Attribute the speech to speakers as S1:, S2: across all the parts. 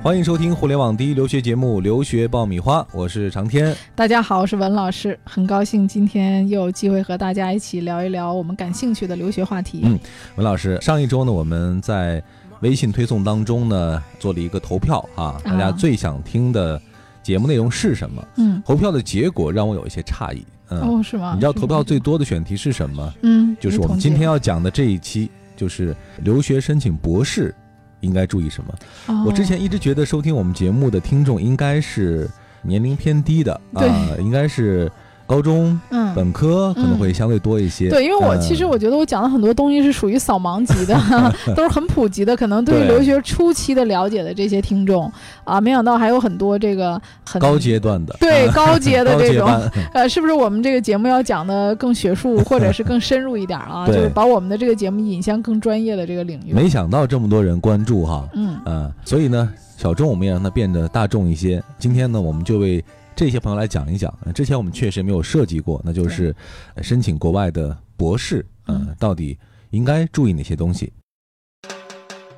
S1: 欢迎收听互联网第一留学节目《留学爆米花》，我是长天。
S2: 大家好，我是文老师，很高兴今天又有机会和大家一起聊一聊我们感兴趣的留学话题。
S1: 嗯，文老师，上一周呢，我们在微信推送当中呢做了一个投票啊，大家最想听的节目内容是什么？
S2: 嗯，
S1: 投票的结果让我有一些诧异。嗯，
S2: 哦，是吗？
S1: 你知道投票最多的选题是什么？
S2: 嗯，
S1: 就是我们今天要讲的这一期，就是留学申请博士。应该注意什么？我之前一直觉得收听我们节目的听众应该是年龄偏低的啊，应该是。高中、嗯，本科可能会相对多一些。
S2: 对，因为我其实我觉得我讲的很多东西是属于扫盲级的，都是很普及的，可能对于留学初期的了解的这些听众啊，没想到还有很多这个很
S1: 高阶段的，
S2: 对高阶的 这种，呃，是不是我们这个节目要讲的更学术或者是更深入一点啊？就是把我们的这个节目引向更专业的这个领域。
S1: 没想到这么多人关注哈，嗯嗯，所以呢，小众我们也让它变得大众一些。今天呢，我们就为。这些朋友来讲一讲，之前我们确实没有涉及过，那就是申请国外的博士，嗯，到底应该注意哪些东西？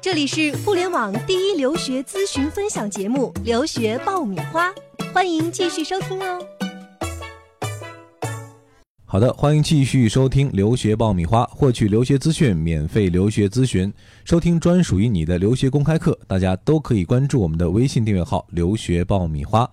S3: 这里是互联网第一留学咨询分享节目《留学爆米花》，欢迎继续收听哦。
S1: 好的，欢迎继续收听《留学爆米花》，获取留学资讯，免费留学咨询，收听专属于你的留学公开课，大家都可以关注我们的微信订阅号“留学爆米花”。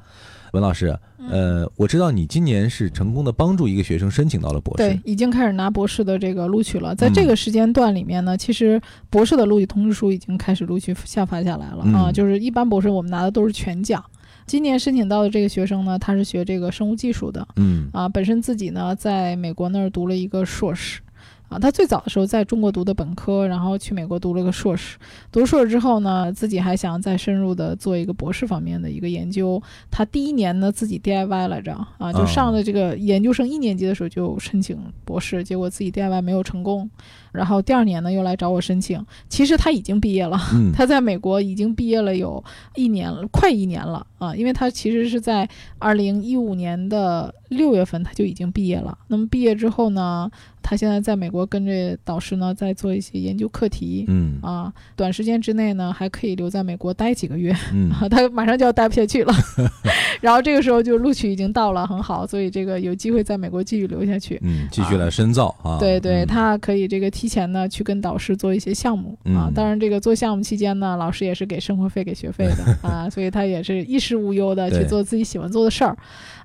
S1: 文老师，呃，我知道你今年是成功的帮助一个学生申请到了博士，
S2: 对，已经开始拿博士的这个录取了。在这个时间段里面呢，其实博士的录取通知书已经开始陆续下发下来了啊。就是一般博士我们拿的都是全奖，今年申请到的这个学生呢，他是学这个生物技术的，嗯，啊，本身自己呢在美国那儿读了一个硕士。啊，他最早的时候在中国读的本科，然后去美国读了个硕士。读硕士之后呢，自己还想再深入的做一个博士方面的一个研究。他第一年呢自己 DIY 来着，啊，就上了这个研究生一年级的时候就申请博士，结果自己 DIY 没有成功。然后第二年呢又来找我申请。其实他已经毕业了，他在美国已经毕业了有一年了，快一年了啊，因为他其实是在二零一五年的六月份他就已经毕业了。那么毕业之后呢？他现在在美国跟着导师呢，在做一些研究课题。嗯啊，短时间之内呢，还可以留在美国待几个月。嗯，他马上就要待不下去了。然后这个时候就录取已经到了，很好，所以这个有机会在美国继续留下去。
S1: 嗯，继续来深造啊。
S2: 对对，他可以这个提前呢去跟导师做一些项目啊。当然，这个做项目期间呢，老师也是给生活费、给学费的 啊，所以他也是衣食无忧的去做自己喜欢做的事儿。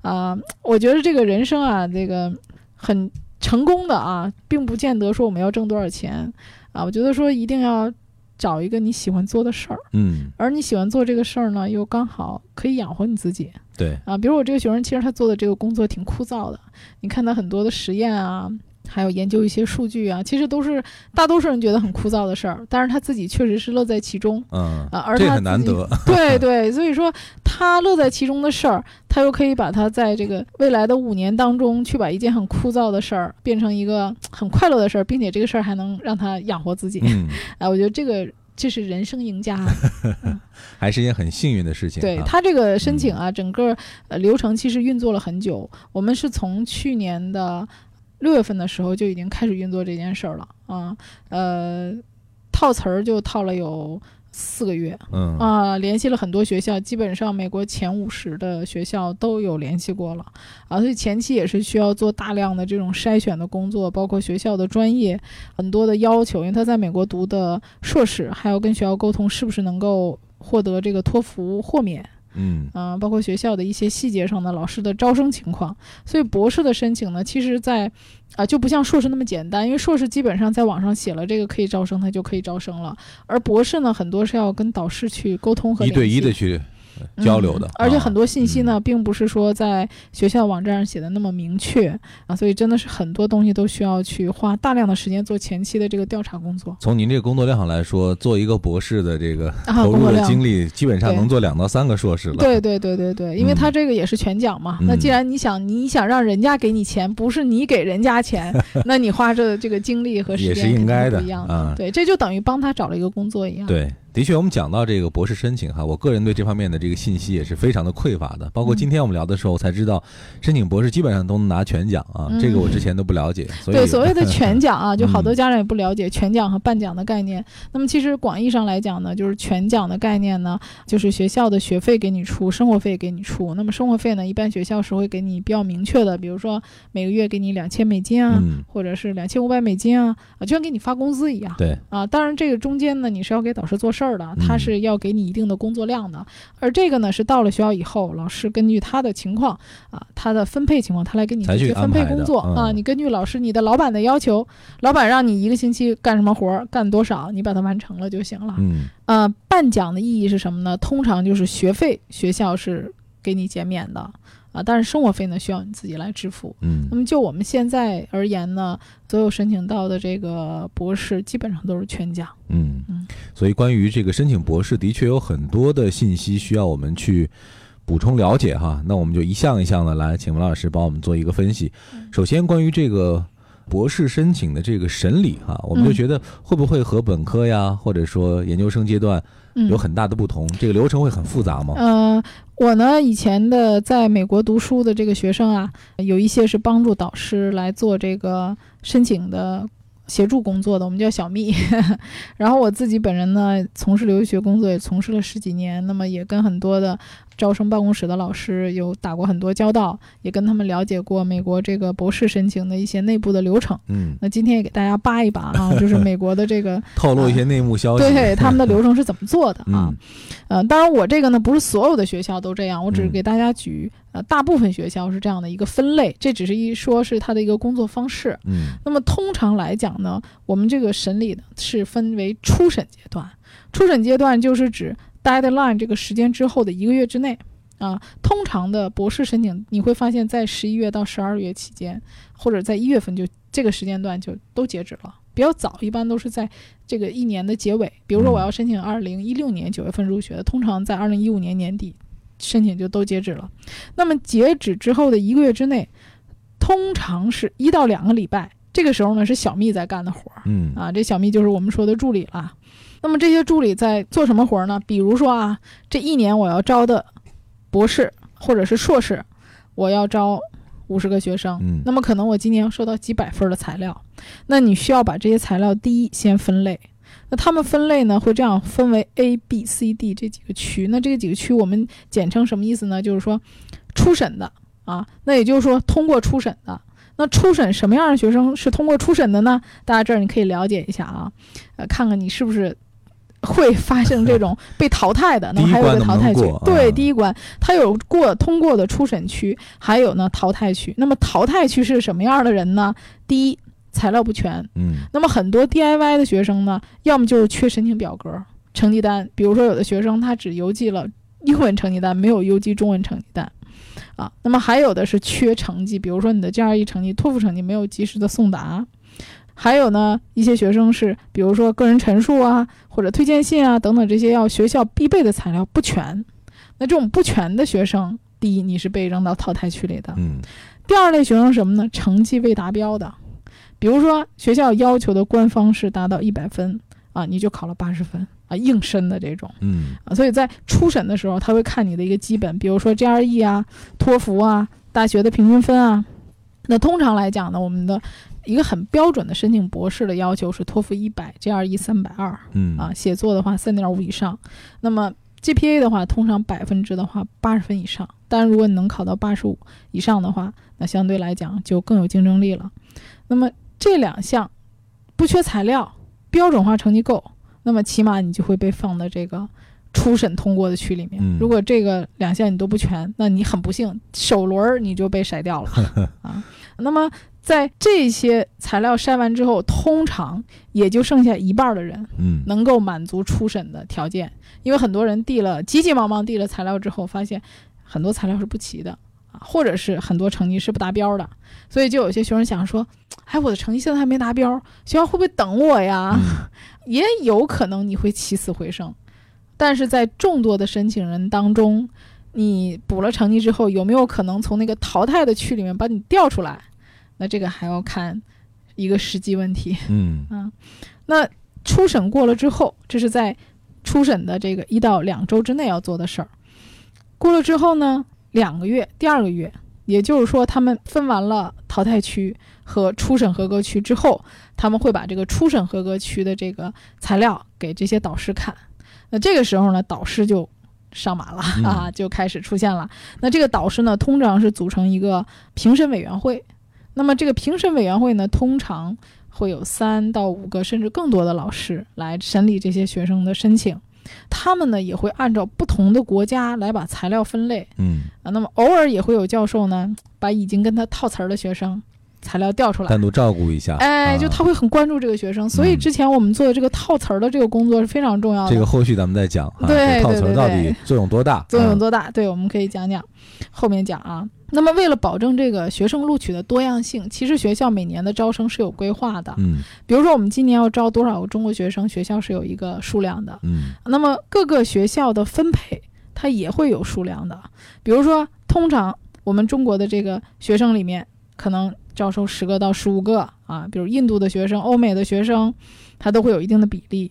S2: 啊，我觉得这个人生啊，这个很。成功的啊，并不见得说我们要挣多少钱，啊，我觉得说一定要找一个你喜欢做的事儿，嗯，而你喜欢做这个事儿呢，又刚好可以养活你自己，
S1: 对，
S2: 啊，比如我这个学生，其实他做的这个工作挺枯燥的，你看他很多的实验啊。还有研究一些数据啊，其实都是大多数人觉得很枯燥的事儿，但是他自己确实是乐在其中，嗯啊，而他
S1: 很难得，
S2: 对对，所以说他乐在其中的事儿，他又可以把他在这个未来的五年当中，去把一件很枯燥的事儿变成一个很快乐的事儿，并且这个事儿还能让他养活自己，哎，我觉得这个这是人生赢家，
S1: 还是一件很幸运的事情。
S2: 对他这个申请啊，整个呃流程其实运作了很久，我们是从去年的。六月份的时候就已经开始运作这件事儿了啊，呃，套词儿就套了有四个月，嗯啊，联系了很多学校，基本上美国前五十的学校都有联系过了啊，所以前期也是需要做大量的这种筛选的工作，包括学校的专业很多的要求，因为他在美国读的硕士，还要跟学校沟通是不是能够获得这个托福豁免。嗯啊，包括学校的一些细节上的老师的招生情况，所以博士的申请呢，其实，在啊就不像硕士那么简单，因为硕士基本上在网上写了这个可以招生，他就可以招生了，而博士呢，很多是要跟导师去沟通和
S1: 一对一的去。交流的，
S2: 而且很多信息呢，并不是说在学校网站上写的那么明确啊，所以真的是很多东西都需要去花大量的时间做前期的这个调查工作。
S1: 从您这个工作量上来说，做一个博士的这个 投入的精力，基本上能做两到三个硕士了。
S2: 对对对对对，因为他这个也是全奖嘛。那既然你想你想让人家给你钱，不是你给人家钱，那你花这这个精力和时间
S1: 也是应该的
S2: 一样的。对，这就等于帮他找了一个工作一样。
S1: 对。的确，我们讲到这个博士申请哈，我个人对这方面的这个信息也是非常的匮乏的。包括今天我们聊的时候才知道，申请博士基本上都能拿全奖啊，这个我之前都不了解。
S2: 对，所谓的 全奖啊，就好多家长也不了解全奖和半奖的概念。那么其实广义上来讲呢，就是全奖的概念呢，就是学校的学费给你出，生活费给你出。那么生活费呢，一般学校是会给你比较明确的，比如说每个月给你两千美金啊，或者是两千五百美金啊，啊，就像给你发工资一样。
S1: 对
S2: 啊，当然这个中间呢，你是要给导师做事。事儿的，他是要给你一定的工作量的，而这个呢是到了学校以后，老师根据他的情况啊，他的分配情况，他来给你去分配工作啊。你根据老师、你的老板的要求，老板让你一个星期干什么活儿，干多少，你把它完成了就行了。
S1: 嗯，
S2: 呃，半奖的意义是什么呢？通常就是学费学校是给你减免的。啊，但是生活费呢需要你自己来支付。
S1: 嗯，
S2: 那么就我们现在而言呢，所有申请到的这个博士基本上都是全奖。
S1: 嗯嗯，所以关于这个申请博士，的确有很多的信息需要我们去补充了解哈。那我们就一项一项的来，请文老师帮我们做一个分析。首先，关于这个博士申请的这个审理哈，我们就觉得会不会和本科呀，或者说研究生阶段？有很大的不同，这个流程会很复杂吗？
S2: 嗯，我呢以前的在美国读书的这个学生啊，有一些是帮助导师来做这个申请的协助工作的，我们叫小蜜。然后我自己本人呢，从事留学工作也从事了十几年，那么也跟很多的。招生办公室的老师有打过很多交道，也跟他们了解过美国这个博士申请的一些内部的流程。
S1: 嗯，
S2: 那今天也给大家扒一扒啊，就是美国的这个
S1: 透露一些内幕消息，
S2: 对他们的流程是怎么做的啊？呃，当然我这个呢不是所有的学校都这样，我只是给大家举呃大部分学校是这样的一个分类，这只是一说是他的一个工作方式。
S1: 嗯，
S2: 那么通常来讲呢，我们这个审理呢是分为初审阶段，初审阶段就是指。Deadline 这个时间之后的一个月之内，啊，通常的博士申请你会发现在十一月到十二月期间，或者在一月份就这个时间段就都截止了。比较早，一般都是在这个一年的结尾。比如说我要申请二零一六年九月份入学的，通常在二零一五年年底申请就都截止了。那么截止之后的一个月之内，通常是一到两个礼拜，这个时候呢是小蜜在干的活儿，
S1: 嗯
S2: 啊，这小蜜就是我们说的助理了。那么这些助理在做什么活儿呢？比如说啊，这一年我要招的博士或者是硕士，我要招五十个学生。
S1: 嗯，
S2: 那么可能我今年要收到几百份的材料，那你需要把这些材料第一先分类。那他们分类呢，会这样分为 A、B、C、D 这几个区。那这几个区我们简称什么意思呢？就是说初审的啊，那也就是说通过初审的。那初审什么样的学生是通过初审的呢？大家这儿你可以了解一下啊，呃，看看你是不是。会发生这种 被淘汰的，那么还有个淘汰区，对，第一关它有过通过的初审区，还有呢淘汰区。那么淘汰区是什么样的人呢？第一，材料不全，
S1: 嗯，
S2: 那么很多 DIY 的学生呢，要么就是缺申请表格、成绩单，比如说有的学生他只邮寄了英文成绩单，没有邮寄中文成绩单，啊，那么还有的是缺成绩，比如说你的 GRE 成绩、托福成绩没有及时的送达。还有呢，一些学生是，比如说个人陈述啊，或者推荐信啊等等这些要学校必备的材料不全。那这种不全的学生，第一你是被扔到淘汰区里的。
S1: 嗯。
S2: 第二类学生什么呢？成绩未达标的，比如说学校要求的官方是达到一百分啊，你就考了八十分啊，硬申的这种。
S1: 嗯。
S2: 啊，所以在初审的时候，他会看你的一个基本，比如说 GRE 啊、托福啊、大学的平均分啊。那通常来讲呢，我们的。一个很标准的申请博士的要求是托福一百，GRE 三百二，
S1: 嗯
S2: 啊，写作的话三点五以上，那么 GPA 的话，通常百分之的话八十分以上，当然如果你能考到八十五以上的话，那相对来讲就更有竞争力了。那么这两项不缺材料，标准化成绩够，那么起码你就会被放到这个初审通过的区里面。如果这个两项你都不全，那你很不幸首轮你就被筛掉了 啊。那么在这些材料筛完之后，通常也就剩下一半的人，
S1: 嗯，
S2: 能够满足初审的条件。因为很多人递了急急忙忙递了材料之后，发现很多材料是不齐的啊，或者是很多成绩是不达标的，所以就有些学生想说：“哎，我的成绩现在还没达标，学校会不会等我呀？” 也有可能你会起死回生，但是在众多的申请人当中，你补了成绩之后，有没有可能从那个淘汰的区里面把你调出来？那这个还要看一个实际问题，
S1: 嗯
S2: 啊，那初审过了之后，这是在初审的这个一到两周之内要做的事儿。过了之后呢，两个月，第二个月，也就是说，他们分完了淘汰区和初审合格区之后，他们会把这个初审合格区的这个材料给这些导师看。那这个时候呢，导师就上马了 啊，就开始出现了。那这个导师呢，通常是组成一个评审委员会。那么这个评审委员会呢，通常会有三到五个甚至更多的老师来审理这些学生的申请。他们呢也会按照不同的国家来把材料分类。
S1: 嗯
S2: 啊，那么偶尔也会有教授呢，把已经跟他套词儿的学生材料调出来，
S1: 单独照顾一下。
S2: 哎，就
S1: 啊
S2: 他会很关注这个学生。所以之前我们做的这个套词儿的这个工作是非常重要的。
S1: 这个后续咱们再讲啊，
S2: 对
S1: 这套词儿到底作用多大？嗯
S2: 作用多大？对，我们可以讲讲，后面讲啊。那么，为了保证这个学生录取的多样性，其实学校每年的招生是有规划的。
S1: 嗯
S2: 比如说，我们今年要招多少个中国学生，学校是有一个数量的。
S1: 嗯
S2: 那么各个学校的分配，它也会有数量的。比如说，通常我们中国的这个学生里面，可能招收十个到十五个啊，比如印度的学生、欧美的学生，它都会有一定的比例。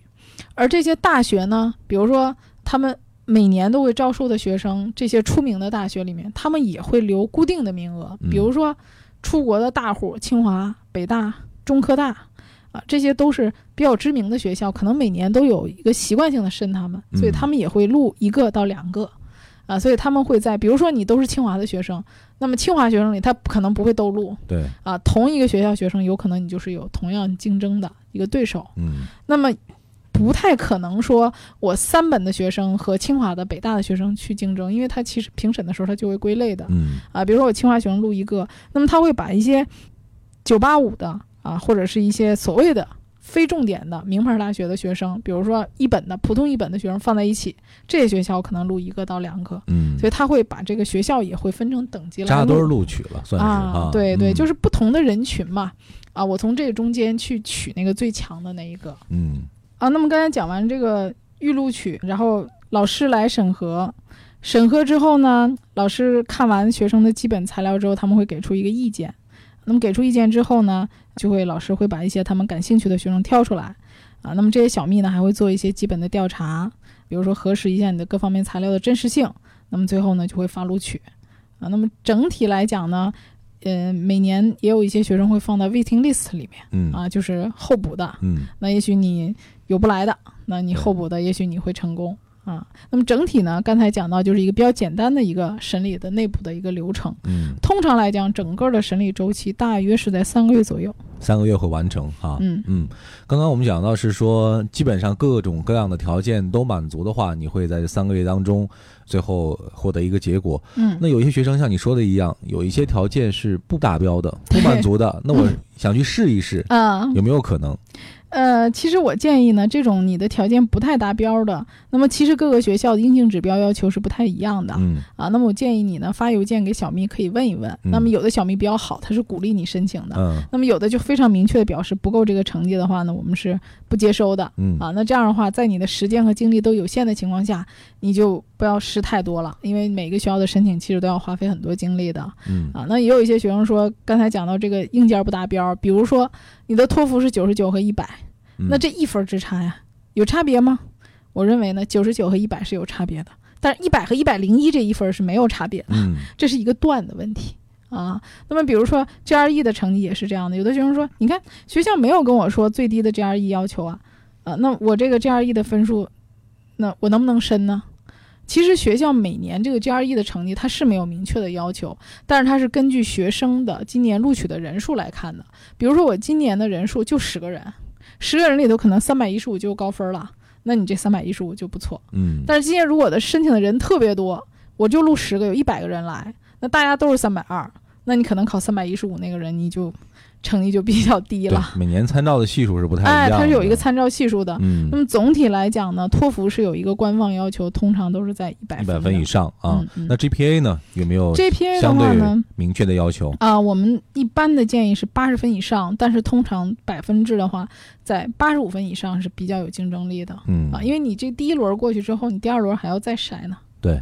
S2: 而这些大学呢，比如说他们每年都会招收的学生，这些出名的大学里面，他们也会留固定的名额，
S1: 嗯。
S2: 比如说出国的大户，清华、北大、中科大。啊，这些都是比较知名的学校，可能每年都有一个习惯性的申他们，所以
S1: 嗯
S2: 他们也会录一个到两个，啊，所以他们会在，比如说你都是清华的学生，那么清华学生里他可能不会都录。
S1: 对，
S2: 啊，同一个学校学生有可能你就是有同样竞争的一个对手，
S1: 嗯。
S2: 那么不太可能说我三本的学生和清华的、北大的学生去竞争，因为他其实评审的时候他就会归类的，
S1: 嗯。
S2: 啊，比如说我清华学生录一个，那么他会把一些九八五的啊，或者是一些所谓的非重点的名牌大学的学生，比如说一本的普通一本的学生放在一起，这些学校可能录一个到两个，
S1: 嗯，
S2: 所以他会把这个学校也会分成等级来
S1: 扎堆儿
S2: 录
S1: 录取了，算是
S2: 啊，对对，
S1: 嗯。
S2: 就是不同的人群嘛，啊，我从这个中间去取那个最强的那一个。
S1: 嗯
S2: 啊。那么刚才讲完这个预录取，然后老师来审核。审核之后呢，老师看完学生的基本材料之后，他们会给出一个意见。那么给出意见之后呢，就会老师会把一些他们感兴趣的学生挑出来，啊，那么这些小蜜呢还会做一些基本的调查，比如说核实一下你的各方面材料的真实性。那么最后呢就会发录取，啊，那么整体来讲呢，呃，每年也有一些学生会放到 waiting list 里面
S1: 嗯
S2: 啊，就是候补的。
S1: 嗯
S2: 那也许你有不来的，那你候补的，也许你会成功啊。那么整体呢，刚才讲到就是一个比较简单的一个审理的内部的一个流程。
S1: 嗯，
S2: 通常来讲，整个的审理周期大约是在三个月左右。
S1: 三个月会完成哈。
S2: 嗯
S1: 嗯，刚刚我们讲到是说，基本上各种各样的条件都满足的话，你会在这三个月当中最后获得一个结果。
S2: 嗯，
S1: 那有一些学生像你说的一样，有一些条件是不达标的、不满足的，那我想去试一试，
S2: 啊，
S1: 有没有可能？
S2: 呃，其实我建议呢，这种你的条件不太达标的，那么其实各个学校的硬性指标要求是不太一样的。
S1: 嗯
S2: 啊，那么我建议你呢发邮件给小蜜，可以问一问。
S1: 嗯
S2: 那么有的小蜜比较好，他是鼓励你申请的。
S1: 嗯
S2: 那么有的就非常明确的表示不够这个成绩的话呢，我们是不接收的。
S1: 嗯
S2: 啊，那这样的话，在你的时间和精力都有限的情况下，你就不要试太多了，因为每个学校的申请其实都要花费很多精力的
S1: 嗯
S2: 啊。那也有一些学生说，刚才讲到这个硬件不达标，比如说你的托福是九十九和一百、
S1: 嗯，
S2: 那这一分之差呀，有差别吗？我认为呢，九十九和一百是有差别的，但是一百和一百零一这一分是没有差别的。
S1: 嗯
S2: 这是一个段的问题啊。那么比如说 GRE 的成绩也是这样的，有的学生说，你看学校没有跟我说最低的 GRE 要求啊，啊，那我这个 GRE 的分数，那我能不能申呢？其实学校每年这个 GRE 的成绩它是没有明确的要求，但是它是根据学生的今年录取的人数来看的。比如说我今年的人数就十个人，十个人里头可能三百一十五就高分了，那你这三百一十五就不错。
S1: 嗯，
S2: 但是今年如果的申请的人特别多，我就录十个，有一百个人来，那大家都是三百二，那你可能考三百一十五那个人，你就成绩就比较低了。，
S1: 每年参照的系数是不太一
S2: 哎，
S1: 样的。
S2: 它是有一个参照系数的。
S1: 嗯
S2: 那么总体来讲呢，托福是有一个官方要求，通常都是在一百
S1: 一百分以
S2: 上。
S1: 啊
S2: 嗯。嗯
S1: 那 GPA 呢，有没有
S2: GPA 的话呢，
S1: 明确的要求？
S2: 啊，我们一般的建议是八十分以上，但是通常百分制的话，在八十五分以上是比较有竞争力的
S1: 嗯
S2: 啊，因为你这第一轮过去之后，你第二轮还要再筛呢。
S1: 对，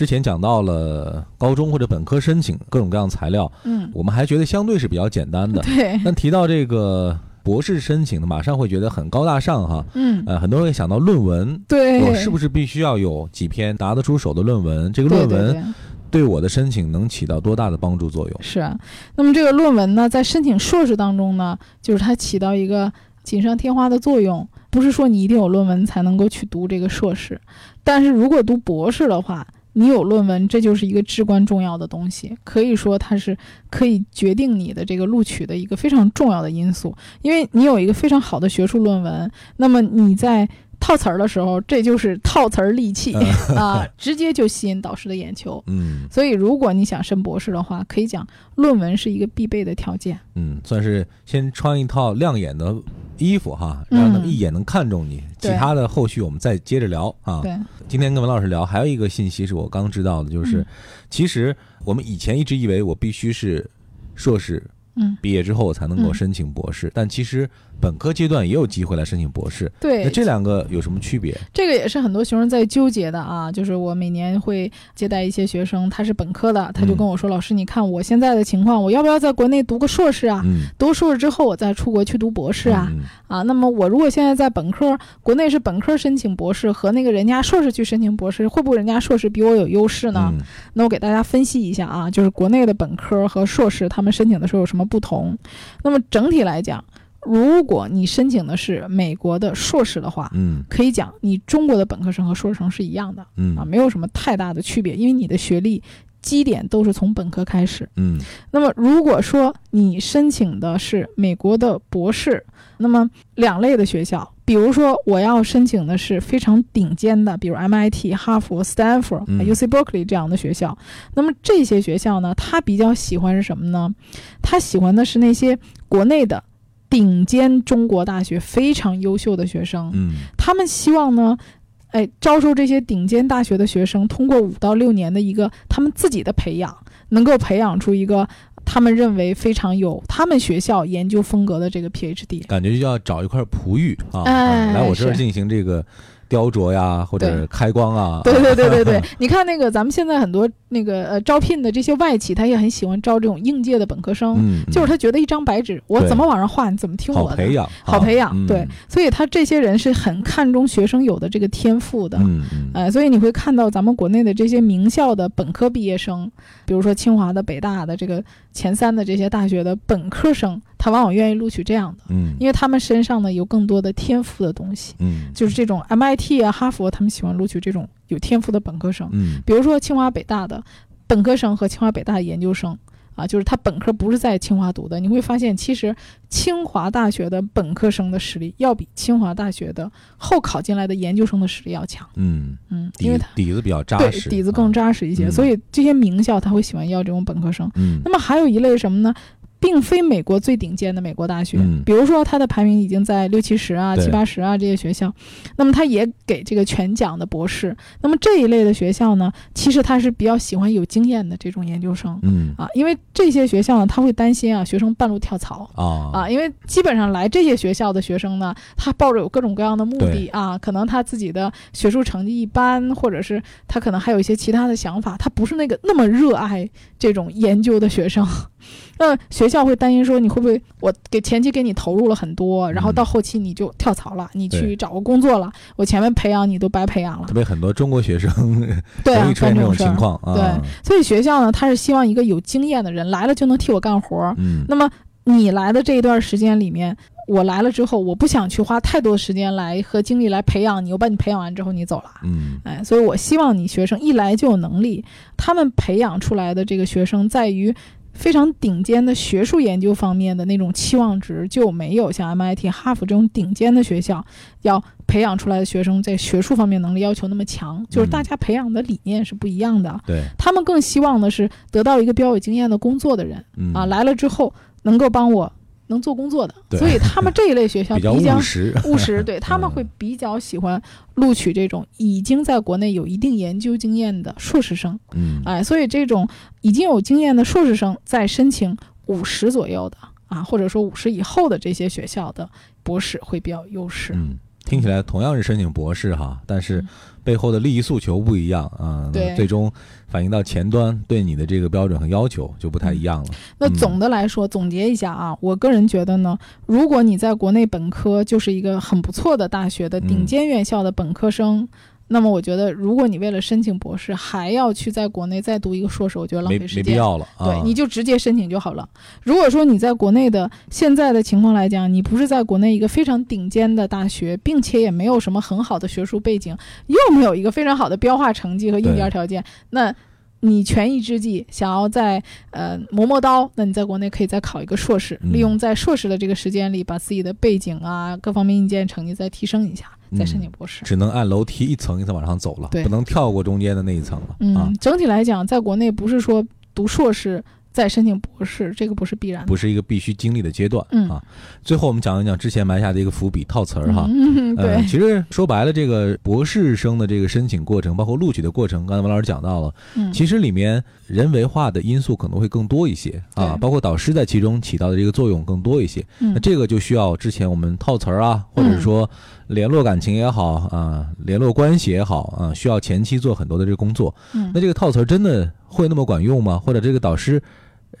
S1: 之前讲到了高中或者本科申请各种各样材料，
S2: 嗯，
S1: 我们还觉得相对是比较简单的。
S2: 对，
S1: 但提到这个博士申请呢，马上会觉得很高大上哈。
S2: 嗯，
S1: 呃，很多人会想到论文，
S2: 对，
S1: 我是不是必须要有几篇拿得出手的论文？这个论文
S2: 对对对
S1: 对我的申请能起到多大的帮助作用？
S2: 是啊。那么这个论文呢，在申请硕士当中呢，就是它起到一个锦上添花的作用，不是说你一定有论文才能够去读这个硕士，但是如果读博士的话，你有论文，这就是一个至关重要的东西，可以说它是可以决定你的这个录取的一个非常重要的因素，因为你有一个非常好的学术论文，那么你在套词儿的时候，这就是套词儿利器、啊，直接就吸引导师的眼球。
S1: 嗯
S2: 所以，如果你想升博士的话，可以讲论文是一个必备的条件。
S1: 嗯，算是先穿一套亮眼的衣服哈，让他们
S2: 嗯
S1: 一眼能看中你。其他的后续我们再接着聊啊。
S2: 对，
S1: 今天跟文老师聊，还有一个信息是我刚知道的，就是、
S2: 嗯
S1: 其实我们以前一直以为我必须是硕士
S2: 嗯，
S1: 毕业之后才能够
S2: 嗯
S1: 申请博士，但其实本科阶段也有机会来申请博士。
S2: 对，
S1: 那这两个有什么区别？
S2: 这个也是很多学生在纠结的啊。就是我每年会接待一些学生，他是本科的，他就跟我说：“老师，你看我现在的情况，我要不要在国内读个硕士啊？
S1: 嗯，
S2: 读硕士之后，我再出国去读博士啊？
S1: 嗯
S2: 啊，那么我如果现在在本科，国内是本科申请博士，和那个人家硕士去申请博士，会不会人家硕士比我有优势呢？
S1: 嗯
S2: 那我给大家分析一下啊，就是国内的本科和硕士，他们申请的时候有什么不同？那么整体来讲，如果你申请的是美国的硕士的话，
S1: 嗯
S2: 可以讲你中国的本科生和硕士生是一样的
S1: 嗯
S2: 啊，没有什么太大的区别，因为你的学历基点都是从本科开始。
S1: 嗯
S2: 那么如果说你申请的是美国的博士，那么两类的学校，比如说我要申请的是非常顶尖的，比如 MIT、哈佛、Stanford、
S1: 嗯
S2: UC Berkeley 这样的学校，那么这些学校呢，他比较喜欢是什么呢？他喜欢的是那些国内的顶尖中国大学非常优秀的学生，
S1: 嗯。
S2: 他们希望呢，哎，招收这些顶尖大学的学生，通过五到六年的一个他们自己的培养，能够培养出一个他们认为非常有他们学校研究风格的这个 PhD。
S1: 感觉就要找一块璞玉啊，来我这儿进行这个雕琢呀，或者开光啊。
S2: 对对对对对，你看那个咱们现在很多那个呃招聘的这些外企，他也很喜欢招这种应届的本科生，
S1: 嗯，
S2: 就是他觉得一张白纸，我怎么往上画，你怎么听我的，
S1: 好培养，
S2: 好培养
S1: 嗯。
S2: 对，所以他这些人是很看重学生有的这个天赋的。呃，所以你会看到咱们国内的这些名校的本科毕业生，比如说清华的、北大的这个前三的这些大学的本科生，他往往愿意录取这样的，
S1: 嗯。
S2: 因为他们身上呢有更多的天赋的东西，
S1: 嗯。
S2: 就是这种 MIT 啊、哈佛，他们喜欢录取这种有天赋的本科生。
S1: 嗯
S2: 比如说清华、北大的本科生和清华、北大的研究生。啊，就是他本科不是在清华读的，你会发现，其实清华大学的本科生的实力要比清华大学的后考进来的研究生的实力要强。
S1: 嗯，
S2: 嗯，因为他
S1: 底子比较扎
S2: 对
S1: 实，
S2: 底子更
S1: 啊。
S2: 扎实一些，
S1: 嗯
S2: 所以这些名校他会喜欢要这种本科生。
S1: 嗯
S2: 那么还有一类什么呢？并非美国最顶尖的美国大学，
S1: 嗯
S2: 比如说它的排名已经在六七十啊、七八十啊这些学校，那么它也给这个全奖的博士。那么这一类的学校呢，其实他是比较喜欢有经验的这种研究生。
S1: 嗯
S2: 啊，因为这些学校呢，他会担心啊学生半路跳槽，
S1: 啊
S2: 啊，因为基本上来这些学校的学生呢，他抱着有各种各样的目的啊，可能他自己的学术成绩一般，或者是他可能还有一些其他的想法，他不是那个那么热爱这种研究的学生。那学校会担心说，你会不会我给前期给你投入了很多，然后
S1: 嗯
S2: 到后期你就跳槽了，你去找个工作了，我前面培养你都白培养了
S1: 特。别很多中国学生
S2: 对 啊
S1: 容易，出现这种情况啊。
S2: 对，所以学校呢，他是希望一个有经验的人来了就能替我干活儿。
S1: 嗯
S2: 那么你来的这一段时间里面，我来了之后，我不想去花太多时间来和精力来培养你，我把你培养完之后你走了。
S1: 嗯
S2: 哎，所以我希望你学生一来就有能力，他们培养出来的这个学生在于非常顶尖的学术研究方面的那种期望值，就没有像 MIT、哈佛这种顶尖的学校要培养出来的学生在学术方面能力要求那么强，就是大家培养的理念是不一样的。
S1: 对
S2: 他们更希望的是得到一个比较有经验的工作的人。
S1: 嗯
S2: 啊，来了之后能够帮我能做工作的，所以他们这一类学校
S1: 比较务实。
S2: 务实，对 他们
S1: 嗯
S2: 会比较喜欢录取这种已经在国内有一定研究经验的硕士生。
S1: 嗯
S2: 哎，所以这种已经有经验的硕士生在申请五十左右的啊，或者说五十以后的这些学校的博士会比较优势。
S1: 嗯，听起来同样是申请博士哈，但是背后的利益诉求不一样啊，
S2: 对
S1: 最终反映到前端对你的这个标准和要求就不太一样了。
S2: 那
S1: 嗯
S2: 总的来说，总结一下啊，我个人觉得呢，如果你在国内本科就是一个很不错的大学的顶
S1: 嗯
S2: 尖院校的本科生。那么我觉得，如果你为了申请博士还要去在国内再读一个硕士，我觉得浪费时间。
S1: 没必要了啊。
S2: 对，你就直接申请就好了。如果说你在国内的现在的情况来讲，你不是在国内一个非常顶尖的大学，并且也没有什么很好的学术背景，又没有一个非常好的标化成绩和硬件条件，那你权宜之计想要在呃磨磨刀，那你在国内可以再考一个硕士，
S1: 嗯
S2: 利用在硕士的这个时间里，把自己的背景啊各方面硬件成绩再提升一下，再申请博士。
S1: 只能按楼梯一层一层往上走了，
S2: 对
S1: 不能跳过中间的那一层了、啊
S2: 嗯，，整体来讲，在国内不是说读硕士再申请博士，这个不是必然的。
S1: 不是一个必须经历的阶段、
S2: 嗯
S1: 啊。最后我们讲一讲之前埋下的一个伏笔套词儿哈。
S2: 嗯，对。
S1: 呃，其实说白了，这个博士生的这个申请过程，包括录取的过程，刚才王老师讲到了，
S2: 嗯，
S1: 其实里面人为化的因素可能会更多一些啊，包括导师在其中起到的这个作用更多一些。
S2: 嗯
S1: 那这个就需要之前我们套词儿啊，或者是说联络感情也好啊，联络关系也好啊，需要前期做很多的这个工作。
S2: 嗯
S1: 那这个套词真的会那么管用吗？或者这个导师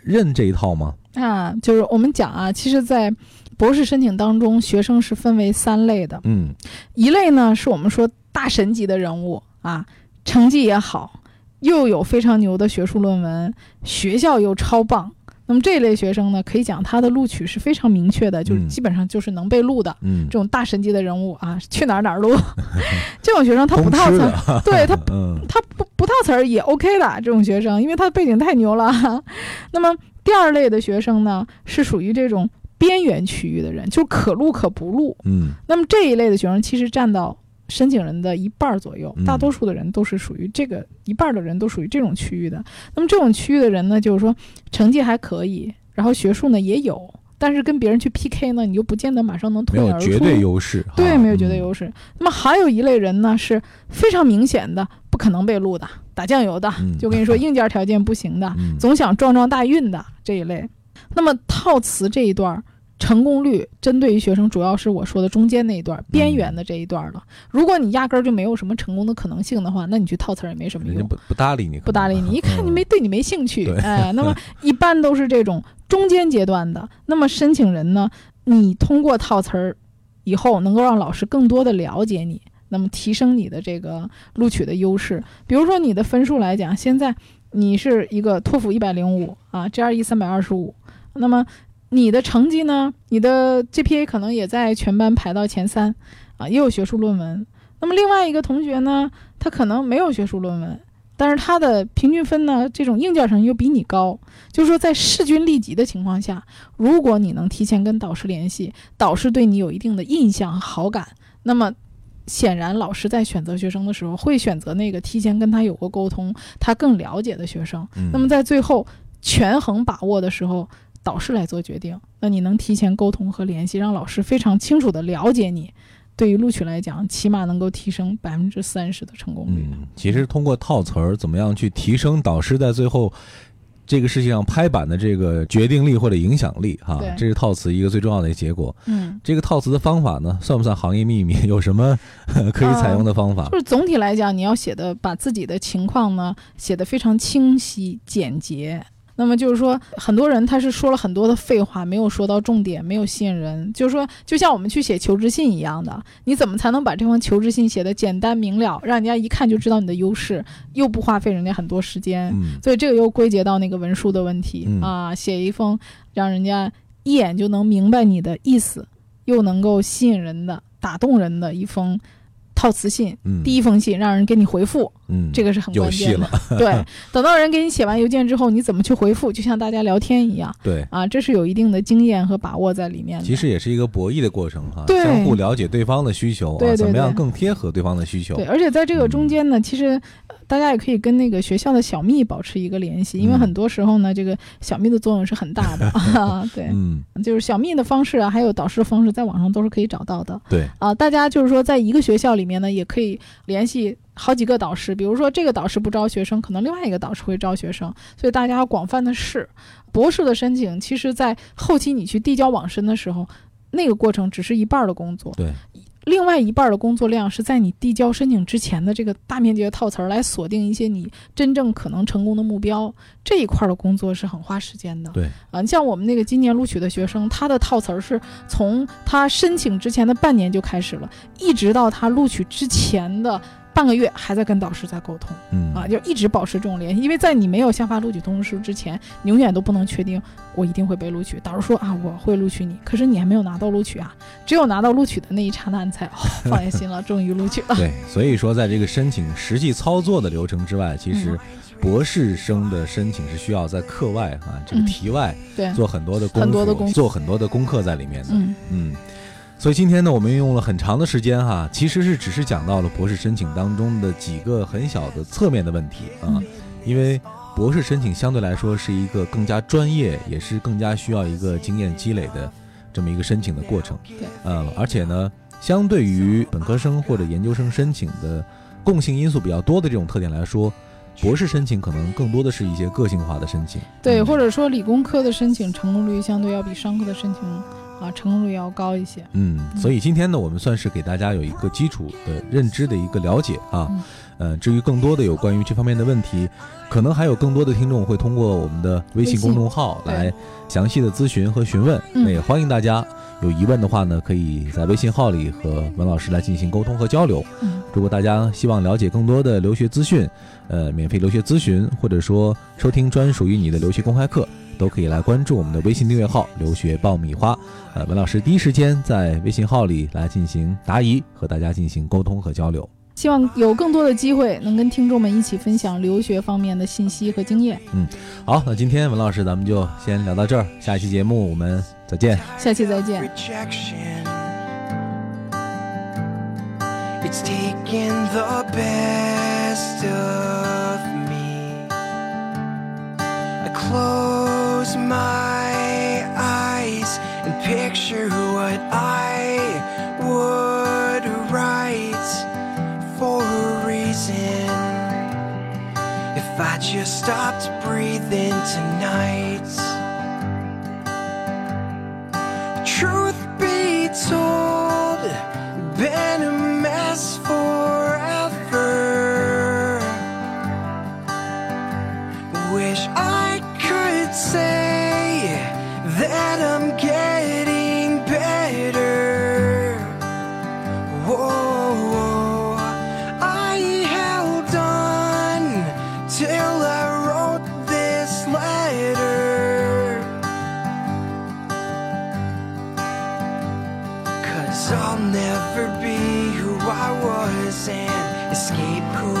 S1: 认这一套吗？
S2: 啊，就是我们讲啊，其实，在博士申请当中，学生是分为三类的。
S1: 嗯
S2: 一类呢是我们说大神级的人物啊，成绩也好，又有非常牛的学术论文，学校又超棒。那么这一类学生呢，可以讲他的录取是非常明确的，就是
S1: 嗯
S2: 基本上就是能被录的。
S1: 嗯
S2: 这，种大神级的人物啊，去哪儿哪儿录。这种学生他不套词儿，对他
S1: 嗯
S2: 他不不套词儿也 OK 的这种学生，因为他的背景太牛了。那么第二类的学生呢，是属于这种边缘区域的人，就是可录可不录。
S1: 嗯
S2: 那么这一类的学生其实占到申请人的一半儿左右
S1: 嗯，
S2: 大多数的人都是属于这个一半儿的人都属于这种区域的。那么这种区域的人呢，就是说成绩还可以，然后学术呢也有，但是跟别人去 PK 呢，你就不见得马上能脱颖而出。
S1: 有绝对优势，
S2: 对，没有绝对
S1: 嗯
S2: 优势。那么还有一类人呢，是非常明显的不可能被录的，打酱油的，
S1: 嗯
S2: 就跟你说 硬件条件不行的，
S1: 嗯
S2: 总想撞撞大运的这一类。那么套词这一段儿成功率，针对于学生主要是我说的中间那一段儿边缘的这一段儿了。如果你压根儿就没有什么成功的可能性的话，那你去套词儿也没什么用。
S1: 人家不不搭理你，
S2: 不搭理你，一看你没对你没兴趣，
S1: 对
S2: 哎，那么 一般都是这种中间阶段的。那么申请人呢，你通过套词儿以后，能够让老师更多的了解你，那么提升你的这个录取的优势。比如说你的分数来讲，现在你是一个托福一百零五啊，GRE 三百二十五，那么你的成绩呢，你的 GPA 可能也在全班排到前三啊，也有学术论文。那么另外一个同学呢，他可能没有学术论文，但是他的平均分呢，这种硬件成绩又比你高，就是说在势均力敌的情况下，如果你能提前跟导师联系，导师对你有一定的印象和好感，那么显然老师在选择学生的时候会选择那个提前跟他有过沟通、他更了解的学生。
S1: 嗯
S2: 那么在最后权衡把握的时候，导师来做决定。那你能提前沟通和联系，让老师非常清楚的了解你。对于录取来讲，起码能够提升百分之三十的成功率。
S1: 嗯，其实通过套词儿，怎么样去提升导师在最后这个事情上拍板的这个决定力或者影响力哈
S2: 对，
S1: 这是套词一个最重要的一个结果。
S2: 嗯，
S1: 这个套词的方法呢，算不算行业秘密？有什么可以采用的方法
S2: 就？是总体来讲，你要写的把自己的情况呢写的非常清晰简洁。那么就是说，很多人他是说了很多的废话，没有说到重点，没有吸引人。就是说，就像我们去写求职信一样的，你怎么才能把这封求职信写得简单明了，让人家一看就知道你的优势，又不花费人家很多时间？
S1: 嗯
S2: 所以这个又归结到那个文书的问题、
S1: 嗯
S2: 啊，写一封让人家一眼就能明白你的意思，又能够吸引人的、打动人的一封套词信，
S1: 嗯，
S2: 第一封信让人给你回复，
S1: 嗯，
S2: 这个是很关键
S1: 的。
S2: 对，等到人给你写完邮件之后，你怎么去回复？就像大家聊天一样。
S1: 对
S2: 啊，这是有一定的经验和把握在里面的。
S1: 其实也是一个博弈的过程哈，
S2: 相
S1: 互了解对方的需求
S2: 啊，
S1: 怎么样更贴合对方的需求。
S2: 对，而且在这个中间呢，其实大家也可以跟那个学校的小蜜保持一个联系，因为很多时候呢，这个小蜜的作用是很大的。对，
S1: 嗯，
S2: 就是小蜜的方式啊，还有导师的方式，在网上都是可以找到的。
S1: 对
S2: 啊，大家就是说，在一个学校里面呢，也可以联系好几个导师。比如说，这个导师不招学生，可能另外一个导师会招学生，所以大家要广泛的试。博士的申请，其实在后期你去递交网申的时候，那个过程只是一半的工作。
S1: 对。
S2: 另外一半的工作量是在你递交申请之前的这个大面积的套词儿，来锁定一些你真正可能成功的目标。这一块的工作是很花时间的。
S1: 对，
S2: 啊，像我们那个今年录取的学生，他的套词儿是从他申请之前的半年就开始了，一直到他录取之前的。半个月还在跟导师在沟通，
S1: 嗯。
S2: 啊，就一直保持这种联系，因为在你没有下发录取通知书之前，你永远都不能确定我一定会被录取。导师说啊，我会录取你，可是你还没有拿到录取啊，只有拿到录取的那一刹那，你才哦放下心了，终于录取了。
S1: 对，所以说在这个申请实际操作的流程之外，其实博士生的申请是需要在课外啊，这个题外
S2: 对。
S1: 做很多的
S2: 很多的功
S1: 做很多的功课在里面的，
S2: 嗯。
S1: 嗯。所以今天呢，我们用了很长的时间哈，其实是只是讲到了博士申请当中的几个很小的侧面的问题啊，因为博士申请相对来说是一个更加专业，也是更加需要一个经验积累的这么一个申请的过程。
S2: 对，
S1: 嗯，而且呢，相对于本科生或者研究生申请的共性因素比较多的这种特点来说，博士申请可能更多的是一些个性化的申请。
S2: 对，或者说理工科的申请成功率相对要比商科的申请。啊，成功率要高一些。
S1: 嗯，所以今天呢，我们算是给大家有一个基础的认知的一个了解啊。
S2: 嗯。
S1: 呃，至于更多的有关于这方面的问题，可能还有更多的听众会通过我们的微信公众号来详细的咨询和询问。那也欢迎大家有疑问的话呢，可以在微信号里和文老师来进行沟通和交流。
S2: 嗯。
S1: 如果大家希望了解更多的留学资讯，呃，免费留学咨询，或者说收听专属于你的留学公开课。都可以来关注我们的微信订阅号“留学爆米花”，呃，文老师第一时间在微信号里来进行答疑，和大家进行沟通和交流。
S2: 希望有更多的机会能跟听众们一起分享留学方面的信息和经验。
S1: 嗯，好，那今天文老师咱们就先聊到这儿，下一期节目我们再见。
S2: 下期再见。
S4: Close my eyes and picture what I would write for a reason. If I just stopped breathing tonight, truth be told, escape